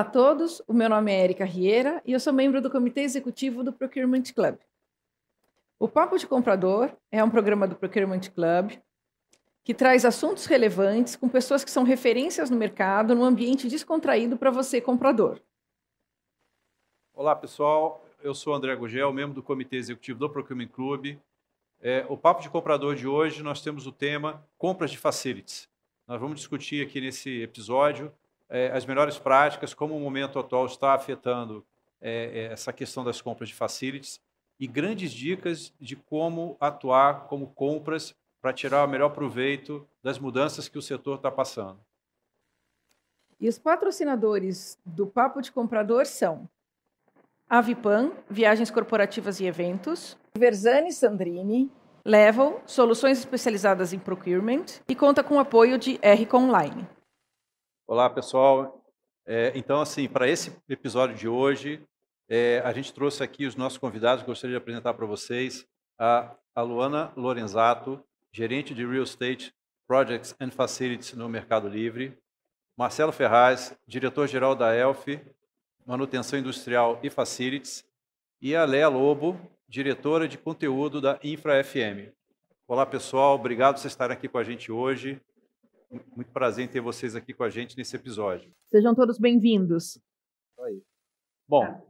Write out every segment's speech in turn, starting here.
Olá a todos, o meu nome é Erika Rieira e eu sou membro do Comitê Executivo do Procurement Club. O Papo de Comprador é um programa do Procurement Club que traz assuntos relevantes com pessoas que são referências no mercado num ambiente descontraído para você, comprador. Olá, pessoal. Eu sou André Gugel, membro do Comitê Executivo do Procurement Club. É, o Papo de Comprador de hoje, nós temos o tema Compras de Facilities. Nós vamos discutir aqui nesse episódio é, as melhores práticas, como o momento atual está afetando é, é, essa questão das compras de facilities e grandes dicas de como atuar como compras para tirar o melhor proveito das mudanças que o setor está passando. E os patrocinadores do Papo de Comprador são Avipan, Viagens Corporativas e Eventos, Versani Sandrini, Level, Soluções Especializadas em Procurement e conta com o apoio de RCO Online. Olá, pessoal. É, então, assim, para esse episódio de hoje, é, a gente trouxe aqui os nossos convidados, gostaria de apresentar para vocês a, a Luana Lorenzato, gerente de Real Estate Projects and Facilities no Mercado Livre, Marcelo Ferraz, diretor-geral da ELF, Manutenção Industrial e Facilities, e a Léa Lobo, diretora de conteúdo da Infra FM. Olá, pessoal, obrigado por vocês estarem aqui com a gente hoje. Muito prazer em ter vocês aqui com a gente nesse episódio. Sejam todos bem-vindos. Bom, tá.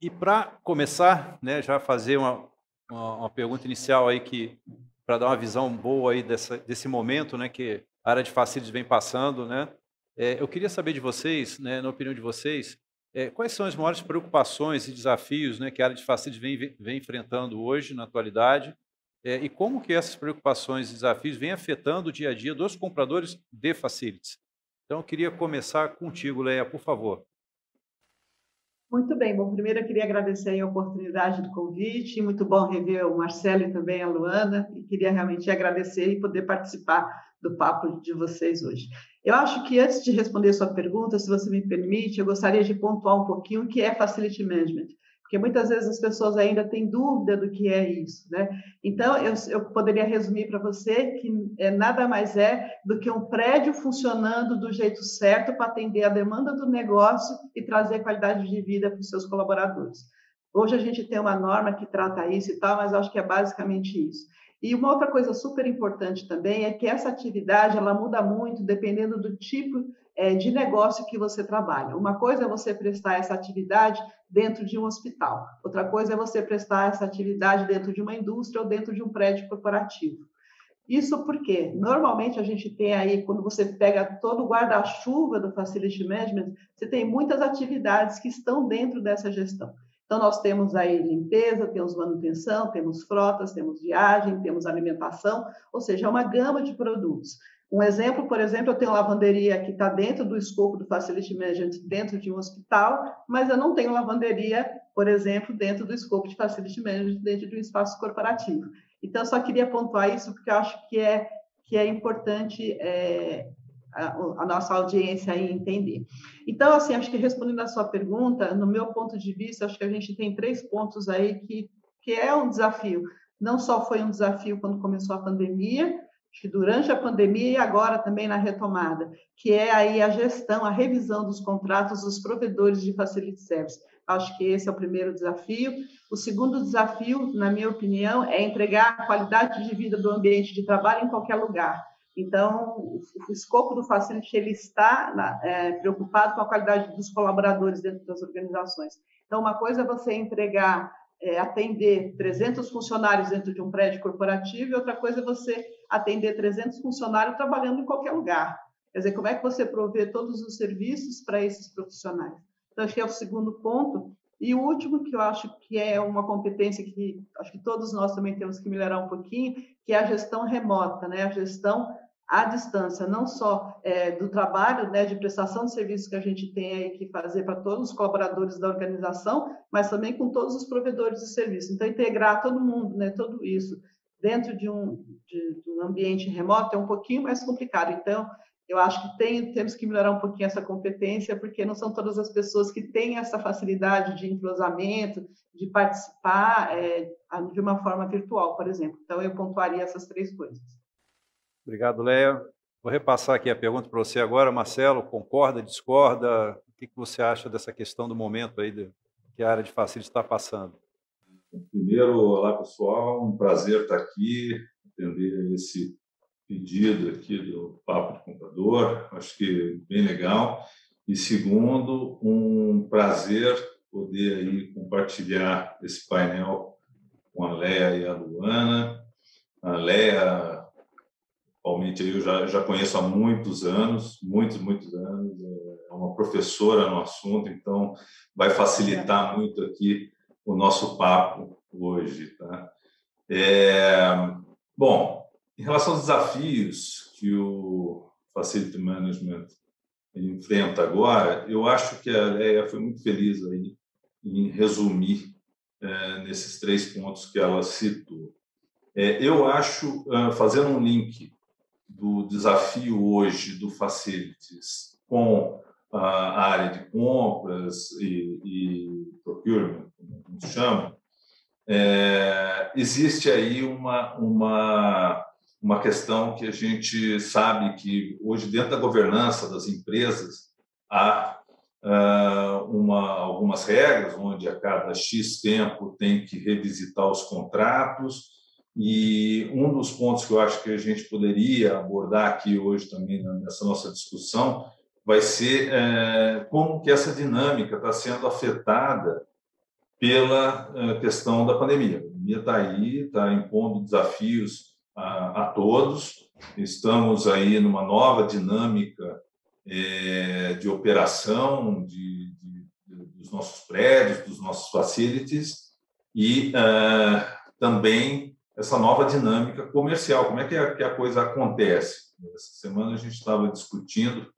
e para começar, né, já fazer uma, uma, uma, pergunta inicial aí que para dar uma visão boa aí dessa, desse momento, né, que a área de facilities vem passando, né? É, eu queria saber de vocês, né, na opinião de vocês, é, quais são as maiores preocupações e desafios né, que a área de facilities vem, vem enfrentando hoje, na atualidade, é, e como que essas preocupações e desafios vêm afetando o dia a dia dos compradores de facilities. Então, eu queria começar contigo, Leia, por favor. Muito bem. Bom, primeiro eu queria agradecer a oportunidade do convite. Muito bom rever o Marcelo e também a Luana. E queria realmente agradecer e poder participar do papo de vocês hoje. Eu acho que antes de responder sua pergunta, se você me permite, eu gostaria de pontuar um pouquinho o que é Facility Management porque muitas vezes as pessoas ainda têm dúvida do que é isso, né? Então, eu, eu poderia resumir para você que é, nada mais é do que um prédio funcionando do jeito certo para atender a demanda do negócio e trazer qualidade de vida para os seus colaboradores. Hoje a gente tem uma norma que trata isso e tal, mas acho que é basicamente isso. E uma outra coisa super importante também é que essa atividade ela muda muito dependendo do tipo é, de negócio que você trabalha. Uma coisa é você prestar essa atividade dentro de um hospital, outra coisa é você prestar essa atividade dentro de uma indústria ou dentro de um prédio corporativo. Isso porque, normalmente, a gente tem aí, quando você pega todo o guarda-chuva do Facility Management, você tem muitas atividades que estão dentro dessa gestão. Então, nós temos aí limpeza, temos manutenção, temos frotas, temos viagem, temos alimentação, ou seja, é uma gama de produtos. Um exemplo, por exemplo, eu tenho lavanderia que está dentro do escopo do Facility Management, dentro de um hospital, mas eu não tenho lavanderia, por exemplo, dentro do escopo de Facility Management, dentro de um espaço corporativo. Então, eu só queria pontuar isso, porque eu acho que é, que é importante é, a, a, nossa audiência aí entender. Então, assim, acho que respondendo a sua pergunta, no meu ponto de vista, acho que a gente tem três pontos aí que, que é um desafio. Não só foi um desafio quando começou a pandemia, que durante a pandemia e agora também na retomada, que é aí a gestão, a revisão dos contratos dos provedores de facility service. Acho que esse é o primeiro desafio. O segundo desafio, na minha opinião, é entregar a qualidade de vida do ambiente de trabalho em qualquer lugar. Então, o, escopo do facility ele está é, preocupado com a qualidade dos colaboradores dentro das organizações. Então, uma coisa é você entregar é, atender 300 funcionários dentro de um prédio corporativo e outra coisa é você atender 300 funcionários trabalhando em qualquer lugar. Quer dizer, como é que você provê todos os serviços para esses profissionais? Então, acho que é o segundo ponto. E o último, que eu acho que é uma competência que acho que todos nós também temos que melhorar um pouquinho, que é a gestão remota, né? a gestão à distância, não só é, do trabalho né, de prestação de serviços que a gente tem aí que fazer para todos os colaboradores da organização, mas também com todos os provedores de serviço. Então, integrar todo mundo, né, tudo isso, dentro de um, de, de um ambiente remoto é um pouquinho mais complicado. Então, eu acho que tem, temos que melhorar um pouquinho essa competência, porque não são todas as pessoas que têm essa facilidade de entrosamento, de participar é, de uma forma virtual, por exemplo. Então, eu pontuaria essas três coisas. Obrigado, Leia. Vou repassar aqui a pergunta para você agora, Marcelo. Concorda, discorda? que, que você acha dessa questão do momento aí que a área de facility está passando? Primeiro, olá pessoal, um prazer estar aqui, atender esse pedido aqui do Papo de Comprador, acho que bem legal. E segundo, um prazer poder aí compartilhar esse painel com a Leia e a Luana. A Leia, atualmente eu já, já conheço há muitos anos, muitos, muitos anos, é uma professora no assunto, então vai facilitar muito aqui o nosso papo hoje. Tá? É, bom, em relação aos desafios que o Facility Management enfrenta agora, eu acho que a Leia foi muito feliz aí em resumir é, nesses três pontos que ela citou. É, eu acho, fazendo um link do desafio hoje do Facilities com a área de compras e, e procurement, como chama, é, existe aí uma, uma, uma questão que a gente sabe que hoje, dentro da governança das empresas, há uh, uma, algumas regras, onde a cada X tempo tem que revisitar os contratos, e um dos pontos que eu acho que a gente poderia abordar aqui hoje também nessa nossa discussão vai ser é, como que essa dinâmica está sendo afetada pela é, questão da pandemia. A pandemia está aí, está impondo desafios a, a, todos. Estamos aí numa nova dinâmica é, de operação de, de, dos nossos prédios, dos nossos facilities e é, também essa nova dinâmica comercial. Como é que a, que a coisa acontece? Essa semana a gente estava discutindo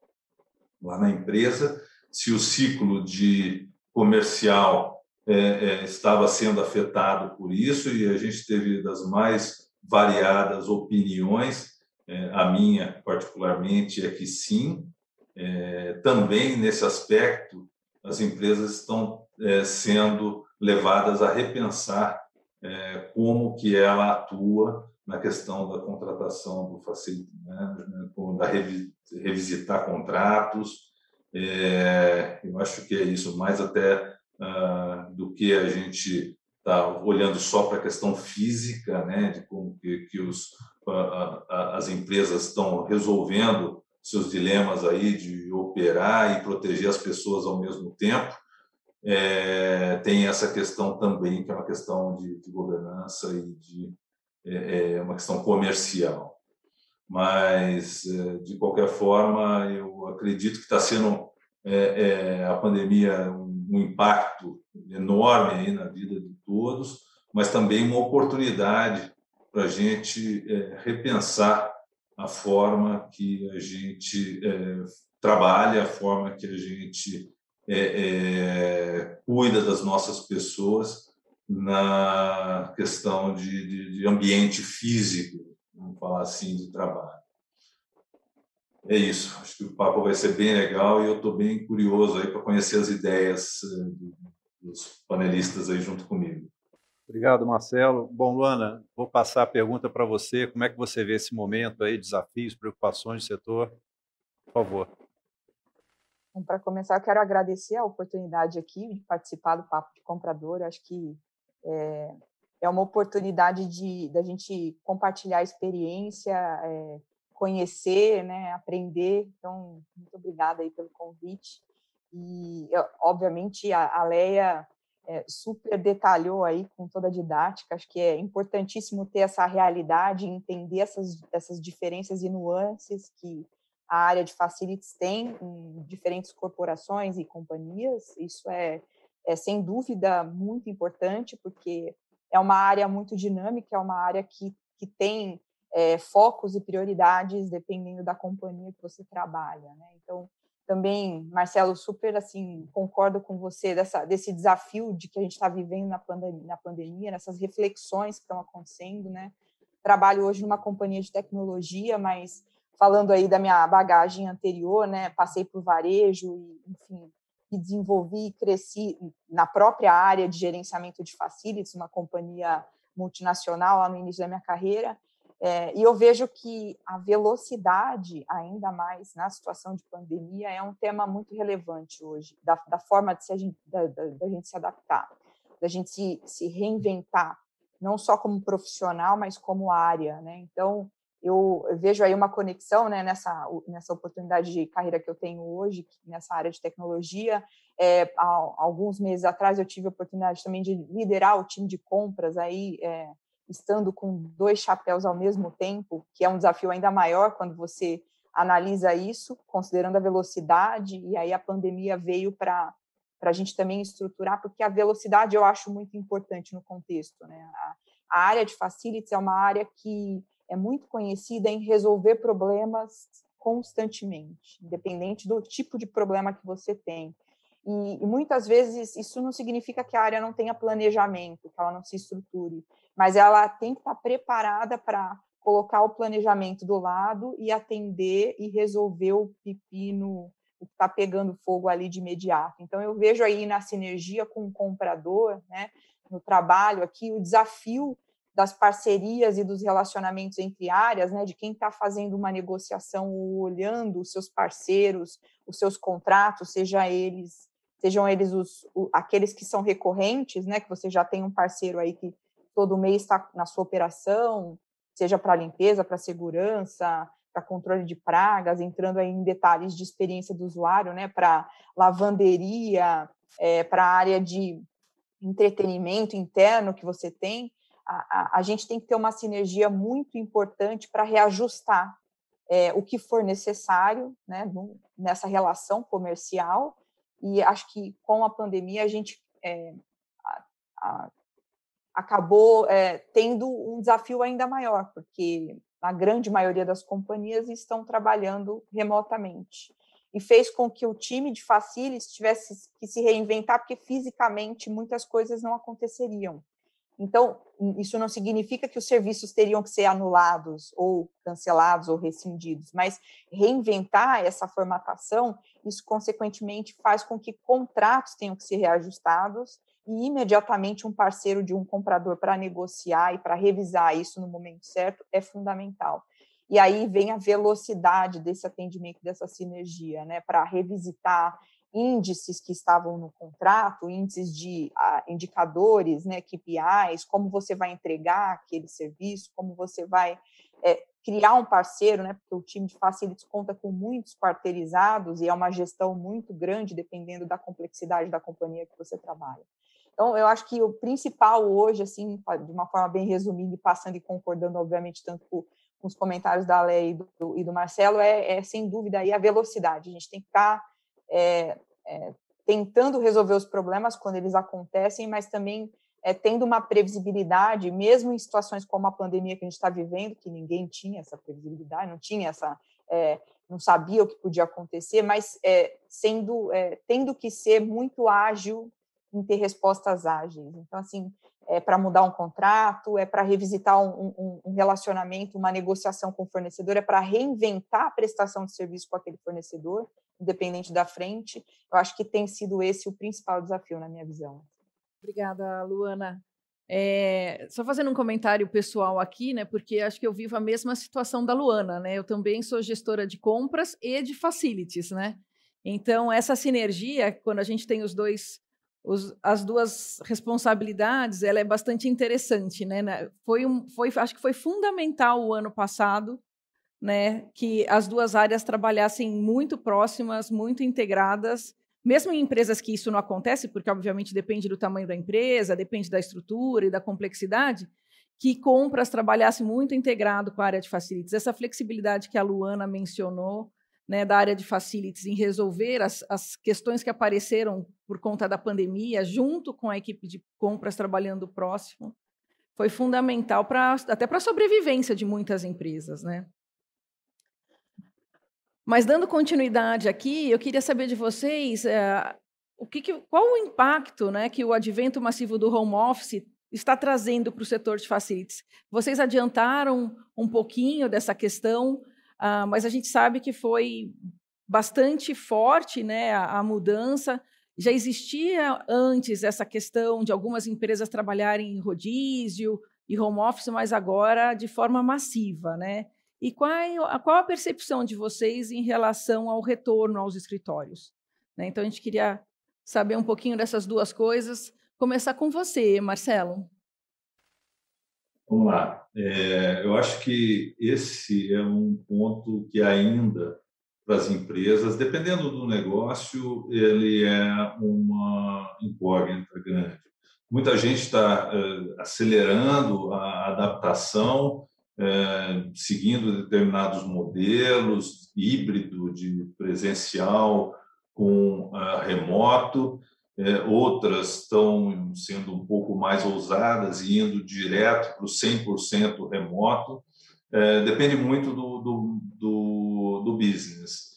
lá na empresa se o ciclo de comercial é, é, estava sendo afetado por isso e a gente teve das mais variadas opiniões. É, a minha, particularmente, é que sim. É, também nesse aspecto, as empresas estão é, sendo levadas a repensar é, como que ela atua na questão da contratação do facility management, da revisitar contratos. É, eu acho que é isso, mais até uh, do que a gente está olhando só para a questão física, né, de como que, que os, as empresas estão resolvendo seus dilemas aí de operar e proteger as pessoas ao mesmo tempo. É, tem essa questão também, que é uma questão de, de governança e de é, é uma questão comercial. Mas, é, de qualquer forma, eu acredito que está sendo é, é, a pandemia um, um, impacto enorme aí na vida de todos, mas também uma oportunidade para a gente repensar a forma que a gente trabalha, a forma que a gente cuida das nossas pessoas na questão de, de, de ambiente físico, vamos falar assim, de trabalho. É isso. Acho que o papo vai ser bem legal e eu estou bem curioso aí para conhecer as ideias eh, dos panelistas aí junto comigo. Obrigado, Marcelo. Bom, Luana, vou passar a pergunta para você. Como é que você vê esse momento aí, desafios, preocupações do setor? Por favor. Para começar, eu quero agradecer a oportunidade aqui de participar do Papo de Comprador. Eu acho que é, é uma oportunidade de da gente compartilhar experiência, é, conhecer, né, aprender. Então, muito obrigada aí pelo convite. E, obviamente, a, a Leia é, super detalhou aí com toda a didática. Acho que é importantíssimo ter essa realidade, entender essas, essas diferenças e nuances que a área de facilities tem em diferentes corporações e companhias. Isso é é sem dúvida muito importante, porque é uma área muito dinâmica, é uma área que, que tem é, focos e prioridades dependendo da companhia que você trabalha. Né? Então, também, Marcelo, super assim concordo com você dessa, desse desafio de que a gente está vivendo na pandemia, na pandemia, nessas reflexões que estão acontecendo, né? Trabalho hoje numa companhia de tecnologia, mas falando aí da minha bagagem anterior, né? Passei por varejo e, enfim, desenvolvi e cresci na própria área de gerenciamento de facilities, uma companhia multinacional lá no início da minha carreira, É, e eu vejo que a velocidade, ainda mais na situação de pandemia, é um tema muito relevante hoje, da, da forma de se, da, da, da, gente se adaptar, da gente se, se reinventar, não só como profissional, mas como área. Né? Então, eu vejo aí uma conexão né, nessa, nessa oportunidade de carreira que eu tenho hoje, nessa área de tecnologia. É, há, alguns meses atrás eu tive a oportunidade também de liderar o time de compras aí, é, estando com dois chapéus ao mesmo tempo, que é um desafio ainda maior quando você analisa isso, considerando a velocidade, e aí a pandemia veio para a gente também estruturar, porque a velocidade eu acho muito importante no contexto. Né? A, a área de facilities é uma área que é muito conhecida em resolver problemas constantemente, independente do tipo de problema que você tem. E, e, muitas vezes isso não significa que a área não tenha planejamento, que ela não se estruture, mas ela tem que estar preparada para colocar o planejamento do lado e atender e resolver o pepino, que está pegando fogo ali de imediato. Então, eu vejo aí na sinergia com o comprador, né, no trabalho aqui, o desafio das parcerias e dos relacionamentos entre áreas, né, de quem está fazendo uma negociação ou olhando os seus parceiros, os seus contratos, seja eles sejam eles os, aqueles que são recorrentes, né, que você já tem um parceiro aí que todo mês está na sua operação, seja para limpeza, para segurança, para controle de pragas, entrando aí em detalhes de experiência do usuário, né, para lavanderia, é, para a área de entretenimento interno que você tem, a, a, a, gente tem que ter uma sinergia muito importante para reajustar é, o que for necessário né, nessa relação comercial e acho que com a pandemia a gente é, a, acabou é, tendo um desafio ainda maior, porque a grande maioria das companhias estão trabalhando remotamente. E fez com que o time de facilities tivesse que se reinventar, porque fisicamente muitas coisas não aconteceriam. Então, isso não significa que os serviços teriam que ser anulados ou cancelados ou rescindidos, mas reinventar essa formatação, isso consequentemente faz com que contratos tenham que ser reajustados e imediatamente um parceiro de um comprador para negociar e para revisar isso no momento certo é fundamental. E aí vem a velocidade desse atendimento, dessa sinergia, né, para revisitar índices que estavam no contrato, índices de uh, indicadores, né, KPIs, como você vai entregar aquele serviço, como você vai é, criar um parceiro, né, porque o time de facilities conta com muitos quarteirizados e é uma gestão muito grande, dependendo da complexidade da companhia que você trabalha. Então, eu acho que o principal hoje, assim, de uma forma bem resumida e passando e concordando, obviamente, tanto com, os comentários da Leia e do, e do Marcelo, é, é, sem dúvida aí a velocidade. A gente tem que estar tá é, é, tentando resolver os problemas quando eles acontecem, mas também é, tendo uma previsibilidade, mesmo em situações como a pandemia que a gente está vivendo, que ninguém tinha essa previsibilidade, não tinha essa, é, não sabia o que podia acontecer, mas é, sendo, é, tendo que ser muito ágil em ter respostas ágeis. Então, assim, é para mudar um contrato, é para revisitar um, um, um, relacionamento, uma negociação com o fornecedor, é para reinventar a prestação de serviço com aquele fornecedor independente da frente. Eu acho que tem sido esse o principal desafio na minha visão. Obrigada, Luana. É, só fazendo um comentário pessoal aqui, né? Porque acho que eu vivo a mesma situação da Luana, né? Eu também sou gestora de compras e de facilities, né? Então essa sinergia, quando a gente tem os dois, os, as duas responsabilidades, ela é bastante interessante, né? Foi um, foi, acho que foi fundamental o ano passado né, que as duas áreas trabalhassem muito próximas, muito integradas, mesmo em empresas que isso não acontece, porque obviamente depende do tamanho da empresa, depende da estrutura e da complexidade, que compras trabalhasse muito integrado com a área de facilities. Essa flexibilidade que a Luana mencionou, né, da área de facilities em resolver as, as questões que apareceram por conta da pandemia, junto com a equipe de compras trabalhando próximo, foi fundamental até para a sobrevivência de muitas empresas, né? Mas dando continuidade aqui, eu queria saber de vocês é, o que, que, qual o impacto né, que o advento massivo do home office está trazendo para o setor de facilities. Vocês adiantaram um pouquinho dessa questão, uh, mas a gente sabe que foi bastante forte né, a, a mudança. Já existia antes essa questão de algumas empresas trabalharem em rodízio, e home office, mas agora de forma massiva, né? E qual, é, qual a percepção de vocês em relação ao retorno aos escritórios? Né? Então, a gente queria saber um pouquinho dessas duas coisas. Começar com você, Marcelo. Vamos lá. É, eu acho que esse é um ponto que ainda para as empresas, dependendo do negócio, ele é uma incógnita grande. Muita gente está é, acelerando a adaptação, é, seguindo determinados modelos, híbrido de presencial com uh, remoto, é, outras estão sendo um pouco mais ousadas e indo direto para o 100% remoto. Depende muito do, do, do, do business.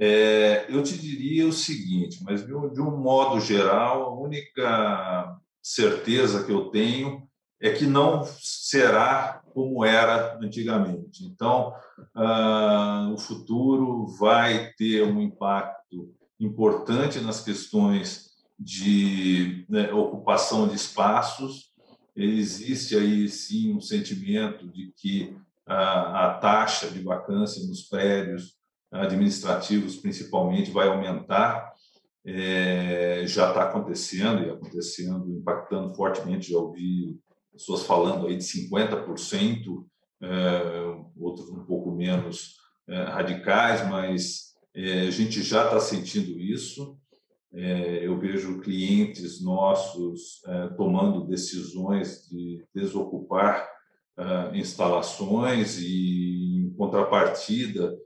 É, eu te diria o seguinte, mas de um modo geral, a única certeza que eu tenho é que não será como era antigamente. Então, ah, o futuro vai ter um impacto importante nas questões de né, ocupação de espaços. Existe aí sim um sentimento de que a, a taxa de vacância nos prédios administrativos, principalmente, vai aumentar. É, já está acontecendo e acontecendo, impactando fortemente. Já ouvi pessoas falando aí de 50%, é, outros um pouco menos é, radicais, mas é, a gente já está sentindo isso. Eu vejo clientes nossos tomando decisões de desocupar instalações e, em contrapartida,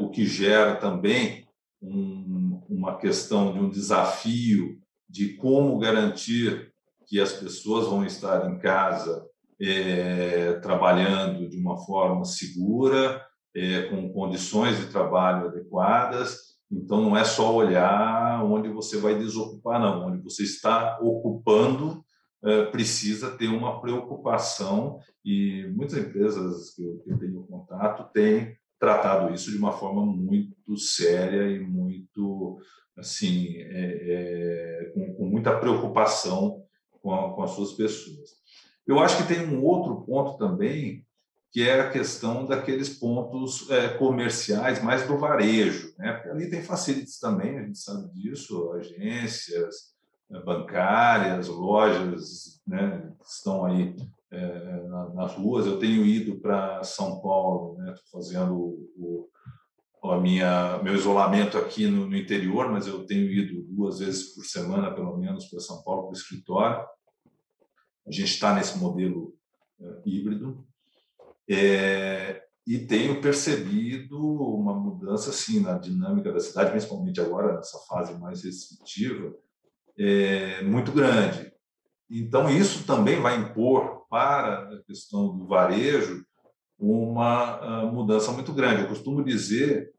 o que gera também um, uma questão de um desafio de como garantir que as pessoas vão estar em casa é, trabalhando de uma forma segura, é, com condições de trabalho adequadas. Então, não é só olhar onde você vai desocupar, não. Onde você está ocupando, é, precisa ter uma preocupação, e muitas empresas que eu, que eu tenho contato têm tratado isso de uma forma muito séria e muito, assim, é, é, com, com, muita preocupação com, a, com as suas pessoas. Eu acho que tem um outro ponto também que é a questão daqueles pontos é, comerciais mais do varejo, né? Porque ali tem facilities também, a gente sabe disso, agências né, bancárias, lojas, né, que estão aí é, nas ruas. Eu tenho ido para São Paulo, né? Estou fazendo o, o, a minha meu isolamento aqui no, no interior, mas eu tenho ido duas vezes por semana, pelo menos, para São Paulo para o escritório. A gente está nesse modelo é, híbrido é, e tenho percebido uma mudança assim na dinâmica da cidade, principalmente agora nessa fase mais restritiva, é, muito grande. Então isso também vai impor para a questão do varejo uma ah, mudança muito grande. Eu costumo dizer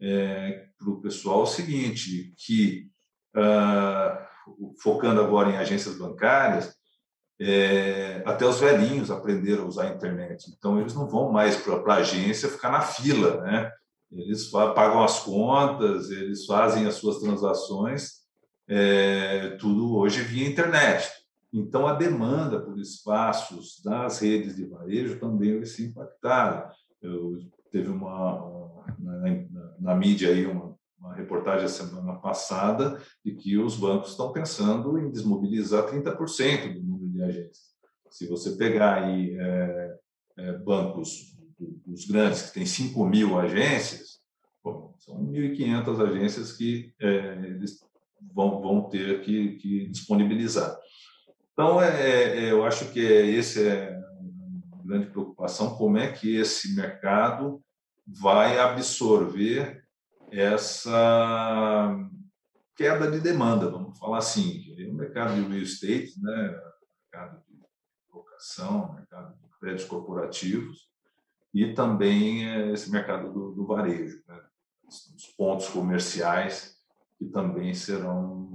é, para o pessoal o seguinte, que uh, focando agora em agências bancárias, é, até os velhinhos aprenderam a usar a internet. Então, eles não vão mais para a agência ficar na fila, né? Eles pagam as contas, eles fazem as suas transações, é, tudo hoje via internet. Então, a demanda por espaços das redes de varejo também vai ser impactada. Eu, teve uma, na, na, na mídia aí uma, uma reportagem a semana passada de que os bancos estão pensando em desmobilizar 30% do número de agências. Se você pegar aí é, é, bancos dos grandes, que tem 5 mil agências, bom, são 1.500 agências que é, eles vão, vão ter que, que disponibilizar. Então, é, é, eu acho que esse é grande preocupação, como é que esse mercado vai absorver essa queda de demanda, vamos falar assim. O mercado de real estate, né, mercado de locação, mercado de créditos corporativos e também eh, esse mercado do, do varejo, né, os pontos comerciais que também serão,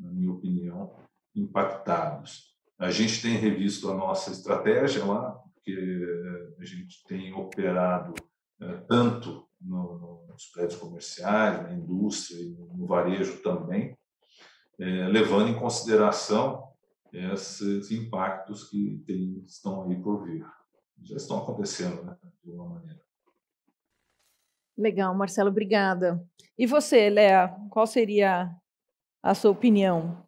na minha opinião, impactados. A gente tem revisto a nossa estratégia lá, porque a gente tem operado tanto no, nos prédios comerciais, na indústria e no varejo também, é, levando em consideração esses impactos que tem, estão aí por vir. Já estão acontecendo, né, de alguma maneira. Legal, Marcelo, obrigada. E você, Léa, qual seria a sua opinião?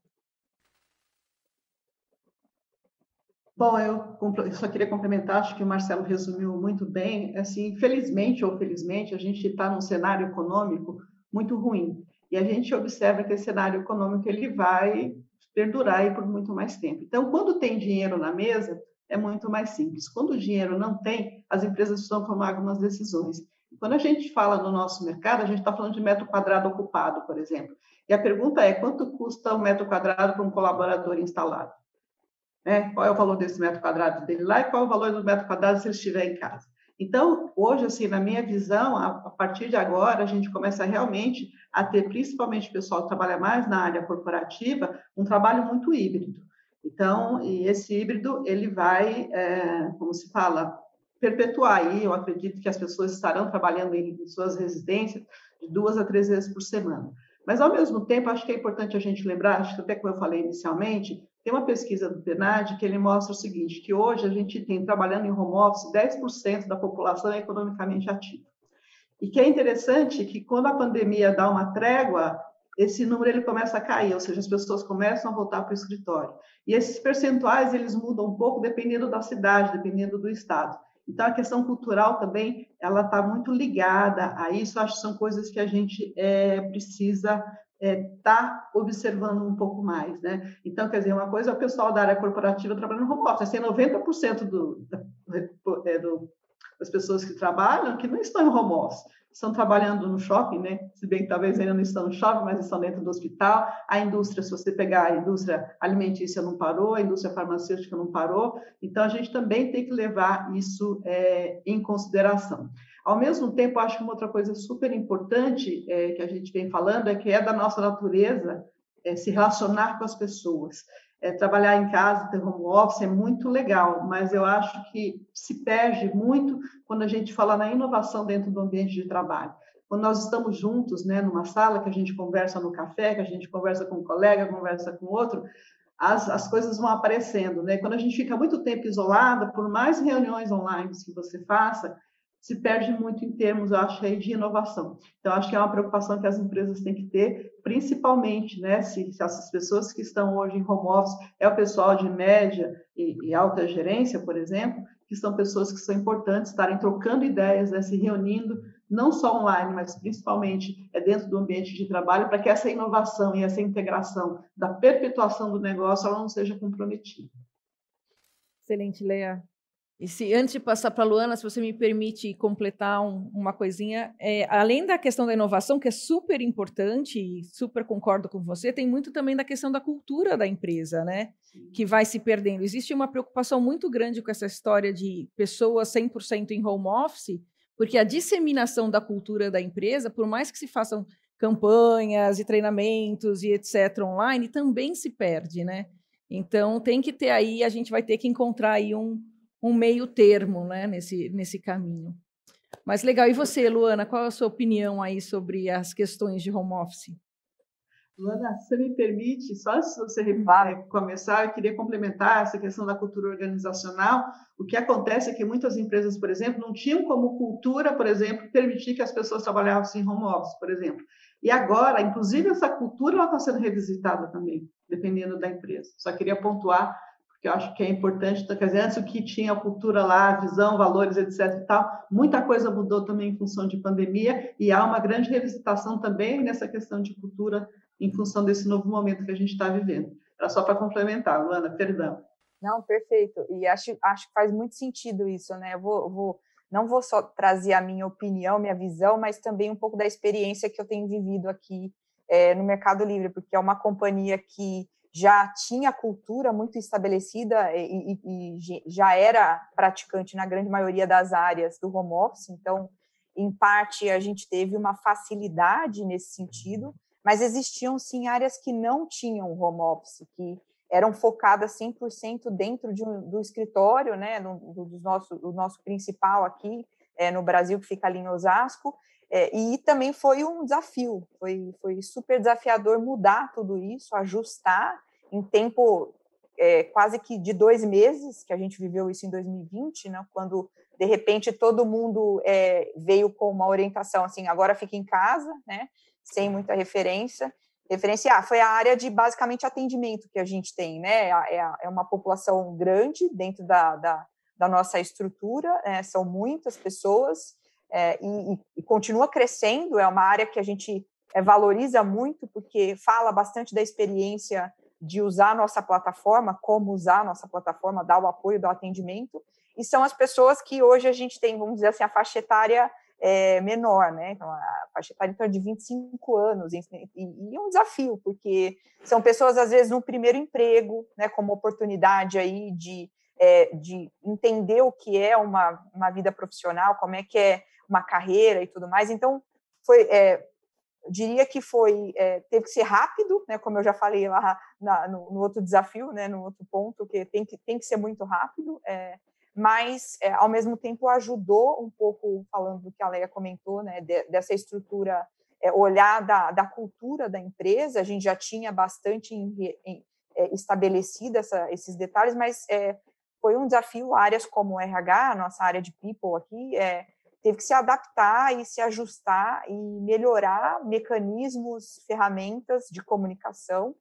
Bom, eu só queria complementar, acho que o Marcelo resumiu muito bem. Assim, felizmente ou felizmente, a gente está num cenário econômico muito ruim. E a gente observa que esse cenário econômico ele vai perdurar aí por muito mais tempo. Então, quando tem dinheiro na mesa, é muito mais simples. Quando o dinheiro não tem, as empresas precisam tomar algumas decisões. Quando a gente fala no nosso mercado, a gente está falando de metro quadrado ocupado, por exemplo. E a pergunta é: quanto custa um metro quadrado para um colaborador instalado? Né? Qual é o valor desse metro quadrado dele lá e qual é o valor do metro quadrado se ele estiver em casa? Então, hoje, assim, na minha visão, a, partir de agora, a gente começa realmente a ter, principalmente o pessoal que trabalha mais na área corporativa, um trabalho muito híbrido. Então, e esse híbrido, ele vai, é, como se fala, perpetuar aí, eu acredito que as pessoas estarão trabalhando em suas residências de duas a três vezes por semana. Mas, ao mesmo tempo, acho que é importante a gente lembrar, acho que até como eu falei inicialmente, tem uma pesquisa do PNAD que ele mostra o seguinte, que hoje a gente tem, trabalhando em home office, 10% da população é economicamente ativa. E que é interessante que quando a pandemia dá uma trégua, esse número ele começa a cair, ou seja, as pessoas começam a voltar para o escritório. E esses percentuais eles mudam um pouco dependendo da cidade, dependendo do estado. Então a questão cultural também ela está muito ligada a isso. Acho que são coisas que a gente é, precisa está é, tá observando um pouco mais, né? Então, quer dizer, uma coisa é o pessoal da área corporativa trabalhando no home office, assim, 90% do, é, do, das pessoas que trabalham que não estão em home office, estão trabalhando no shopping, né? Se bem que talvez ainda não estão no shopping, mas estão dentro do hospital. A indústria, se você pegar a indústria alimentícia não parou, a indústria farmacêutica não parou. Então, a gente também tem que levar isso é, em consideração. Ao mesmo tempo, acho que uma outra coisa super importante é, que a gente vem falando é que é da nossa natureza é, se relacionar com as pessoas. É, trabalhar em casa, ter home office é muito legal, mas eu acho que se perde muito quando a gente fala na inovação dentro do ambiente de trabalho. Quando nós estamos juntos, né, numa sala que a gente conversa no café, que a gente conversa com um colega, conversa com outro, as, as coisas vão aparecendo, né? Quando a gente fica muito tempo isolado, por mais reuniões online que você faça, se perde muito em termos, eu acho, aí, de inovação. Então, acho que é uma preocupação que as empresas têm que ter, principalmente, né, se, se essas pessoas que estão hoje em home office é o pessoal de média e, e alta gerência, por exemplo, que são pessoas que são importantes estarem trocando ideias, né, se reunindo, não só online, mas principalmente é dentro do ambiente de trabalho, para que essa inovação e essa integração da perpetuação do negócio ela não seja comprometida. Excelente, Leia. E se antes de passar para a Luana, se você me permite completar um, uma coisinha, é, além da questão da inovação, que é super importante e super concordo com você, tem muito também da questão da cultura da empresa, né? Sim. Que vai se perdendo. Existe uma preocupação muito grande com essa história de pessoas 100% em home office, porque a disseminação da cultura da empresa, por mais que se façam campanhas e treinamentos e etc. online, também se perde, né? Então tem que ter aí, a gente vai ter que encontrar aí um um meio termo né, nesse, nesse caminho. Mas legal. E você, Luana, qual é a sua opinião aí sobre as questões de home office? Luana, se você me permite, só antes de você é, começar, eu queria complementar essa questão da cultura organizacional. O que acontece é que muitas empresas, por exemplo, não tinham como cultura, por exemplo, permitir que as pessoas trabalhassem em home office, por exemplo. E agora, inclusive, essa cultura está sendo revisitada também, dependendo da empresa. Só queria pontuar que eu acho que é importante, quer dizer, antes o que tinha a cultura lá, a visão, valores, etc e tal, muita coisa mudou também em função de pandemia e há uma grande revisitação também nessa questão de cultura em função desse novo momento que a gente está vivendo. Era só para complementar, Luana, perdão. Não, perfeito. E acho, acho que faz muito sentido isso, né? Eu vou, vou, não vou só trazer a minha opinião, minha visão, mas também um pouco da experiência que eu tenho vivido aqui é, no Mercado Livre, porque é uma companhia que já tinha cultura muito estabelecida e, e, e, já era praticante na grande maioria das áreas do home office, então, em parte, a gente teve uma facilidade nesse sentido, mas existiam sim áreas que não tinham home office, que eram focadas 100% dentro de um, do escritório, né, do, do, nosso, do nosso principal aqui é, no Brasil, que fica ali em Osasco, é, e também foi um desafio, foi, foi super desafiador mudar tudo isso, ajustar em tempo é, quase que de dois meses, que a gente viveu isso em 2020, né, quando de repente todo mundo é, veio com uma orientação assim, agora fica em casa, né, sem muita referência. Referenciar, foi a área de basicamente atendimento que a gente tem, né? É, é uma população grande dentro da, da, da nossa estrutura, é, são muitas pessoas é, e, e, continua crescendo. É uma área que a gente é, valoriza muito porque fala bastante da experiência de usar a nossa plataforma, como usar a nossa plataforma, dar o apoio do atendimento, e são as pessoas que hoje a gente tem, vamos dizer assim, a faixa etária é, menor, né? Então, a faixa etária então, é de 25 anos, e, e, é um desafio, porque são pessoas, às vezes, no primeiro emprego, né, como oportunidade aí de, é, de entender o que é uma, uma vida profissional, como é que é uma carreira e tudo mais. Então, foi, é, diria que foi é, teve que ser rápido, né, como eu já falei lá na, no, no, outro desafio, né, no outro ponto, que tem que, tem que ser muito rápido, é, mas é, ao mesmo tempo ajudou um pouco, falando do que a Leia comentou, né, de, dessa estrutura, olhar da, da, cultura da empresa, a gente já tinha bastante em, em, estabelecido essa, esses detalhes, mas foi um desafio, áreas como RH, nossa área de people aqui, é, teve que se adaptar e se ajustar e melhorar mecanismos, ferramentas de comunicação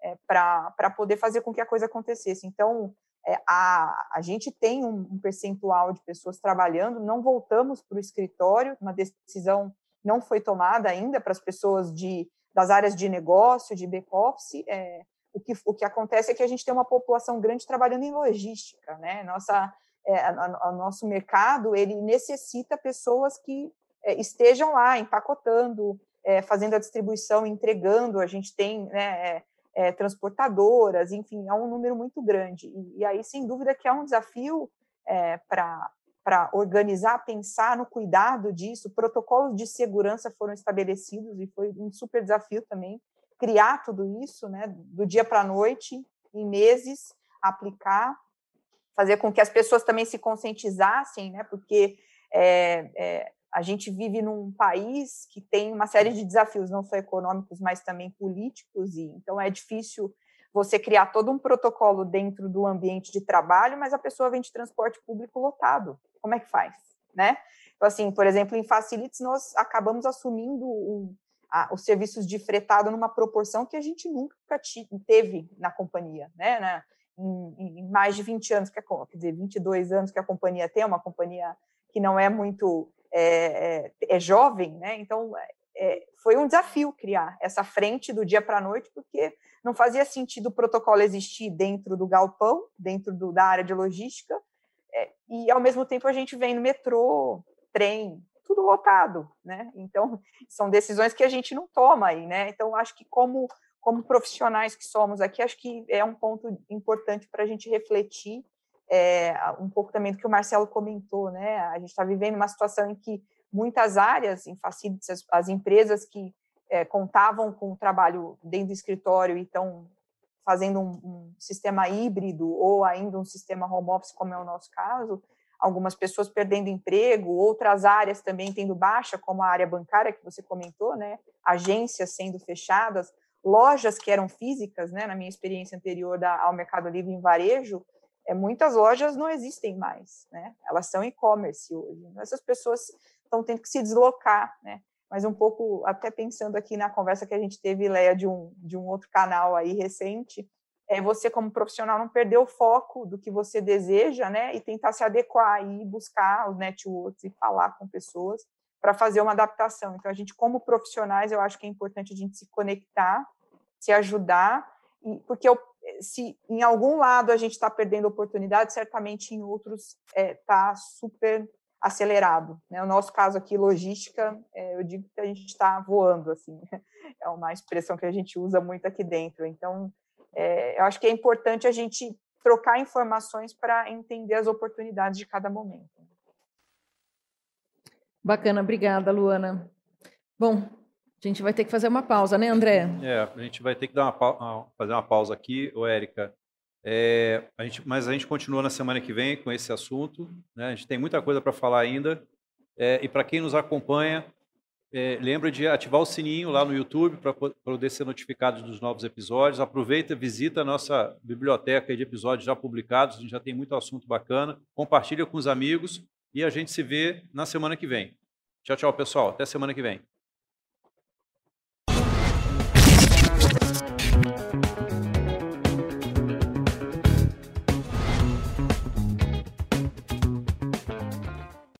é, para poder fazer com que a coisa acontecesse. Então, é, a, a gente tem um, um, percentual de pessoas trabalhando, não voltamos para o escritório, uma decisão não foi tomada ainda para as pessoas de, das áreas de negócio, de back-office. É, o, que, o que acontece é que a gente tem uma população grande trabalhando em logística, né? Nossa é, o nosso mercado ele necessita pessoas que é, estejam lá empacotando, é, fazendo a distribuição, entregando. A gente tem né, é, é, transportadoras, enfim, é um número muito grande. E, e aí, sem dúvida, que é um desafio é, para organizar, pensar no cuidado disso. Protocolos de segurança foram estabelecidos e foi um super desafio também criar tudo isso, né, do dia para a noite, em meses, aplicar fazer com que as pessoas também se conscientizassem, né? Porque é, é, a gente vive num país que tem uma série de desafios, não só econômicos, mas também políticos, e então é difícil você criar todo um protocolo dentro do ambiente de trabalho, mas a pessoa vem de transporte público lotado. Como é que faz, né? Então, assim, por exemplo, em Facilities, nós acabamos assumindo o, a, os serviços de fretado numa proporção que a gente nunca teve na companhia, né? Na, em, em, mais de 20 anos, que a, quer dizer, 22 anos que a companhia tem, uma companhia que não é muito é, é, é jovem, né? Então é, foi um desafio criar essa frente do dia para a noite, porque não fazia sentido o protocolo existir dentro do galpão, dentro do, da área de logística, é, e ao mesmo tempo a gente vem no metrô, trem, tudo lotado, né? Então são decisões que a gente não toma aí, né? Então acho que como como profissionais que somos aqui, acho que é um ponto importante para a gente refletir é, um pouco também do que o Marcelo comentou, né? A gente está vivendo uma situação em que muitas áreas em facilities, as, as empresas que é, contavam com o trabalho dentro do escritório e estão fazendo um, um, sistema híbrido ou ainda um sistema home office, como é o nosso caso, algumas pessoas perdendo emprego, outras áreas também tendo baixa, como a área bancária que você comentou, né? Agências sendo fechadas, lojas que eram físicas, né, na minha experiência anterior da, ao Mercado Livre em varejo, é, muitas lojas não existem mais, né? Elas são e-commerce hoje. Então, essas pessoas estão tendo que se deslocar, né? Mas um pouco, até pensando aqui na conversa que a gente teve, Leia, de um, de um outro canal aí recente, é você como profissional não perder o foco do que você deseja, né? E tentar se adequar e buscar os networks e falar com pessoas para fazer uma adaptação. Então, a gente, como profissionais, eu acho que é importante a gente se conectar, se ajudar, porque eu, se em algum lado a gente está perdendo oportunidade, certamente em outros está é, tá super acelerado. Né? O nosso caso aqui, logística, é, eu digo que a gente está voando, assim, é uma expressão que a gente usa muito aqui dentro. Então, é, eu acho que é importante a gente trocar informações para entender as oportunidades de cada momento. Bacana, obrigada, Luana. Bom, a gente vai ter que fazer uma pausa, né, André? É, a gente vai ter que dar uma ah, fazer uma pausa aqui, ô Érica. É, a gente, mas a gente continua na semana que vem com esse assunto. Né? A gente tem muita coisa para falar ainda. É, e para quem nos acompanha, é, lembra de ativar o sininho lá no YouTube para poder ser notificado dos novos episódios. Aproveita, visita a nossa biblioteca de episódios já publicados, a gente já tem muito assunto bacana. Compartilha com os amigos e a gente se vê na semana que vem. Tchau, tchau, pessoal. Até semana que vem.